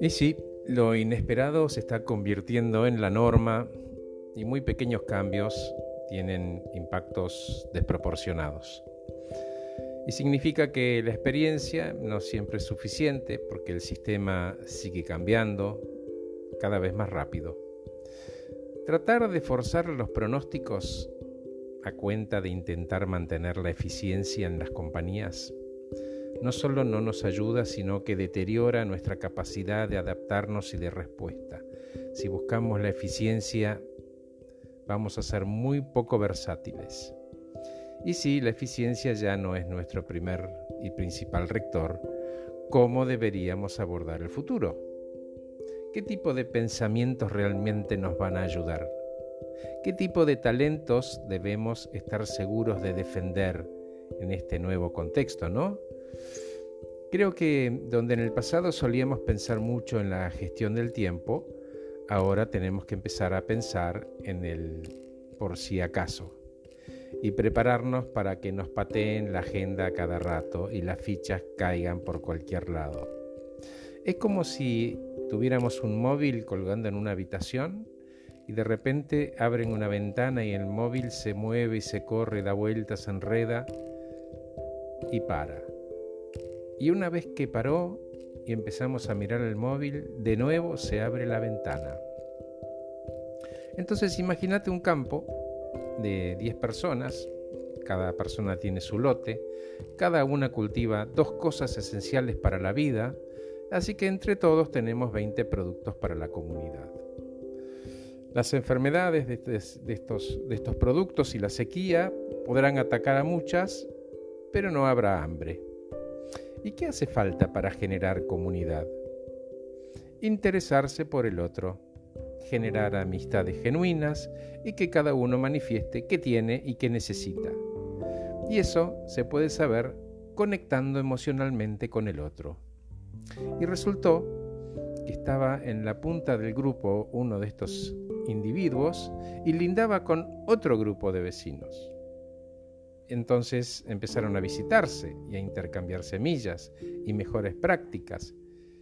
Y sí, lo inesperado se está convirtiendo en la norma y muy pequeños cambios tienen impactos desproporcionados. Y significa que la experiencia no siempre es suficiente porque el sistema sigue cambiando cada vez más rápido. Tratar de forzar los pronósticos cuenta de intentar mantener la eficiencia en las compañías no solo no nos ayuda, sino que deteriora nuestra capacidad de adaptarnos y de respuesta. Si buscamos la eficiencia, vamos a ser muy poco versátiles. Y si la eficiencia ya no es nuestro primer y principal rector, ¿cómo deberíamos abordar el futuro? ¿Qué tipo de pensamientos realmente nos van a ayudar? ¿Qué tipo de talentos debemos estar seguros de defender en este nuevo contexto, no? Creo que donde en el pasado solíamos pensar mucho en la gestión del tiempo, ahora tenemos que empezar a pensar en el por si acaso y prepararnos para que nos pateen la agenda cada rato y las fichas caigan por cualquier lado. Es como si tuviéramos un móvil colgando en una habitación y de repente abren una ventana y el móvil se mueve y se corre, da vueltas, enreda y para. Y una vez que paró y empezamos a mirar el móvil, de nuevo se abre la ventana. Entonces imagínate un campo de 10 personas, cada persona tiene su lote, cada una cultiva dos cosas esenciales para la vida, así que entre todos tenemos 20 productos para la comunidad. Las enfermedades de, estos, estos productos y la sequía podrán atacar a muchas, pero no habrá hambre. ¿Y qué hace falta para generar comunidad? Interesarse por el otro, generar amistades genuinas y que cada uno manifieste qué tiene y qué necesita. Y eso se puede saber conectando emocionalmente con el otro. Y resultó estaba en la punta del grupo uno de estos individuos y lindaba con otro grupo de vecinos. Entonces empezaron a visitarse y a intercambiar semillas y mejores prácticas,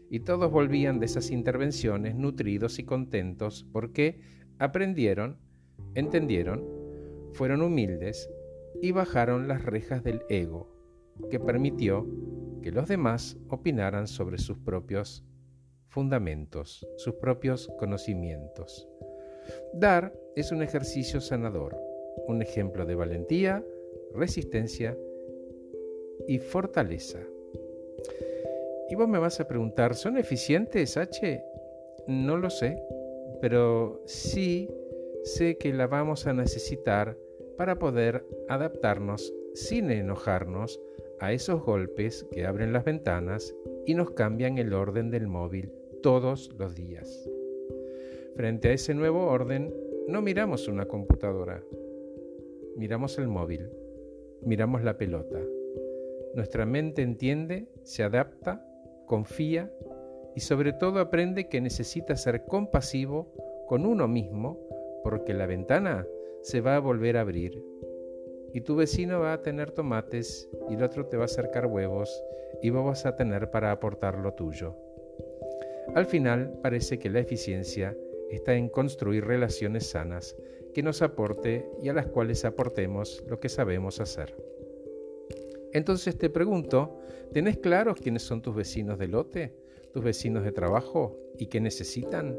y todos volvían de esas intervenciones nutridos y contentos porque aprendieron, entendieron, fueron humildes y bajaron las rejas del ego, que permitió que los demás opinaran sobre sus propios fundamentos, sus propios conocimientos. Dar es un ejercicio sanador, un ejemplo de valentía, resistencia y fortaleza. Y vos me vas a preguntar, ¿son eficientes H? No lo sé, pero sí sé que la vamos a necesitar para poder adaptarnos sin enojarnos a esos golpes que abren las ventanas y nos cambian el orden del móvil todos los días. Frente a ese nuevo orden, no miramos una computadora, miramos el móvil miramos la pelota. Nuestra mente entiende, se adapta, confía y sobre todo aprende que necesita ser compasivo con uno mismo porque la ventana se va a volver a abrir y tu vecino va a tener tomates y el otro te va a acercar huevos y vos vas a tener para aportar lo tuyo. Al final parece que la eficiencia está en construir relaciones sanas que nos aporte y a las cuales aportemos lo que sabemos hacer. Entonces te pregunto, ¿tenés claros quiénes son tus vecinos de lote, tus vecinos de trabajo y qué necesitan?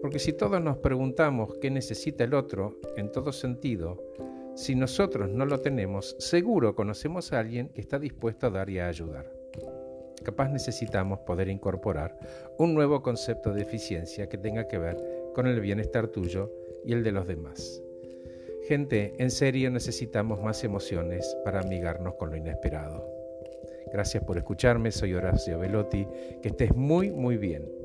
Porque si todos nos preguntamos qué necesita el otro en todo sentido, si nosotros no lo tenemos, seguro conocemos a alguien que está dispuesto a dar y a ayudar. Capaz necesitamos poder incorporar un nuevo concepto de eficiencia que tenga que ver con el bienestar tuyo y el de los demás. Gente, en serio necesitamos más emociones para amigarnos con lo inesperado. Gracias por escucharme, soy Horacio Velotti, que estés muy muy bien.